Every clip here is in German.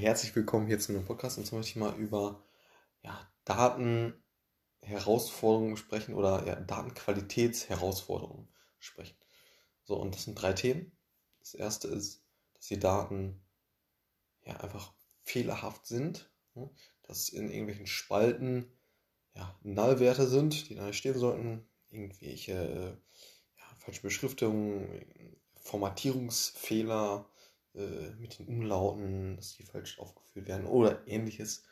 herzlich willkommen hier zu einem Podcast. Und zwar möchte ich mal über ja, Datenherausforderungen sprechen oder ja, Datenqualitätsherausforderungen sprechen. So, und das sind drei Themen. Das erste ist, dass die Daten ja einfach fehlerhaft sind, ne? dass in irgendwelchen Spalten ja, Nullwerte sind, die da nicht stehen sollten, irgendwelche ja, falsche Beschriftungen, Formatierungsfehler, äh, mit den Umlauten, dass die falsch aufgeführt werden oder ähnliches.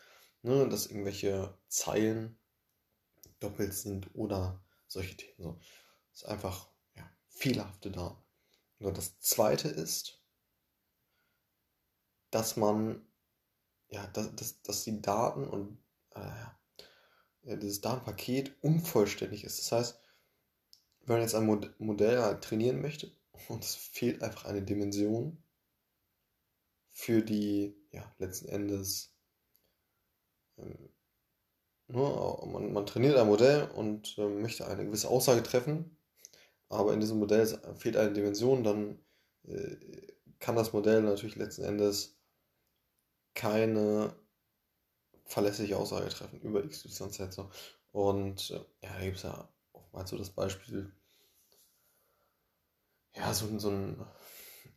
Ne, dass irgendwelche Zeilen doppelt sind oder solche Themen. So. Das ist einfach ja, fehlerhafte Daten. Und das zweite ist, dass man, ja, dass, dass, dass die Daten und äh, dieses Datenpaket unvollständig ist. Das heißt, wenn man jetzt ein Modell trainieren möchte und es fehlt einfach eine Dimension, für die, ja, letzten Endes, ähm, ne, man, man, trainiert ein Modell und äh, möchte eine gewisse Aussage treffen, aber in diesem Modell fehlt eine Dimension, dann äh, kann das Modell natürlich letzten Endes keine verlässliche Aussage treffen über x, y, z. So. Und äh, ja, da gibt es ja oftmals so das Beispiel, ja, so, so ein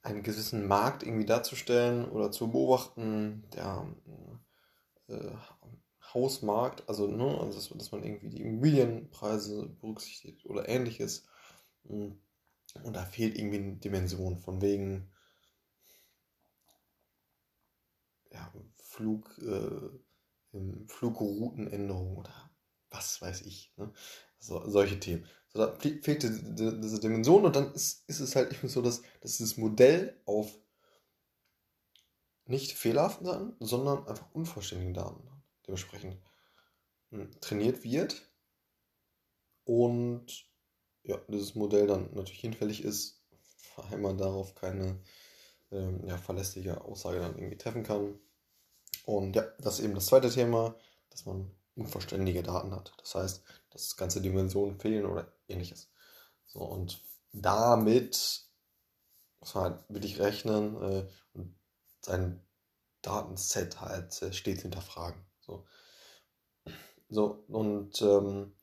einen gewissen Markt irgendwie darzustellen oder zu beobachten, der äh, Hausmarkt, also, ne, also dass, dass, man irgendwie die Immobilienpreise berücksichtigt oder ähnliches. Und da fehlt irgendwie eine Dimension von wegen ja, Flug, äh, Flugroutenänderung oder was weiß ich. Ne? So, solche Themen. So, da fehlt diese Dimension und dann ist, ist es halt eben so, dass, dass dieses Modell auf nicht fehlerhaften Daten, sondern einfach unvollständigen Daten dementsprechend hm, trainiert wird und ja, dieses Modell dann natürlich hinfällig ist, weil man darauf keine ähm, ja, verlässliche Aussage dann irgendwie treffen kann. Und ja, das ist eben das zweite Thema, dass man unvollständige Daten hat. Das heißt, dass ganze Dimensionen fehlen oder ähnliches. So, und damit muss man halt wirklich rechnen äh, und sein Datenset halt äh, stets hinterfragen. So, so und ähm,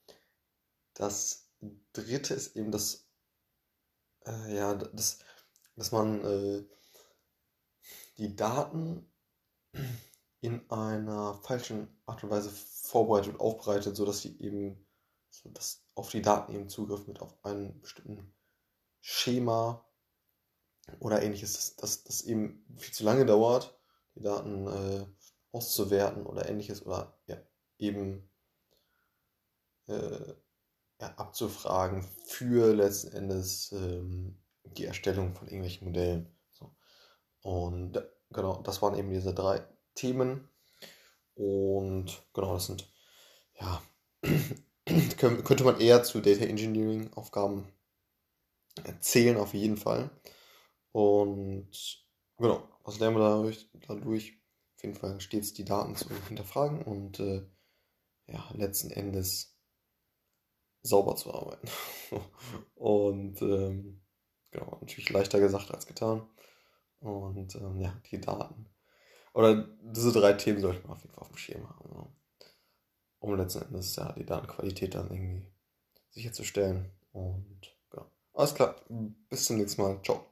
das dritte ist eben das, äh, ja, das, dass man äh, die Daten in einer falschen Art und Weise vorbereitet und aufbereitet, sodass sie eben dass auf die Daten eben Zugriff mit auf einen bestimmten Schema oder ähnliches, dass das, das eben viel zu lange dauert, die Daten äh, auszuwerten oder ähnliches oder ja, eben äh, ja, abzufragen für letzten Endes ähm, die Erstellung von irgendwelchen Modellen. So. Und genau, das waren eben diese drei Themen. Und genau, das sind ja könnte man eher zu Data Engineering Aufgaben erzählen, auf jeden Fall. Und genau, was lernen wir dadurch? dadurch? Auf jeden Fall stets die Daten zu hinterfragen und äh, ja, letzten Endes sauber zu arbeiten. und ähm, genau, natürlich leichter gesagt als getan. Und ähm, ja, die Daten. Oder diese drei Themen sollte man auf jeden Fall auf dem Schirm haben. Ja um letzten Endes ja die Datenqualität dann irgendwie sicherzustellen. Und ja, alles klar. Bis zum nächsten Mal. Ciao.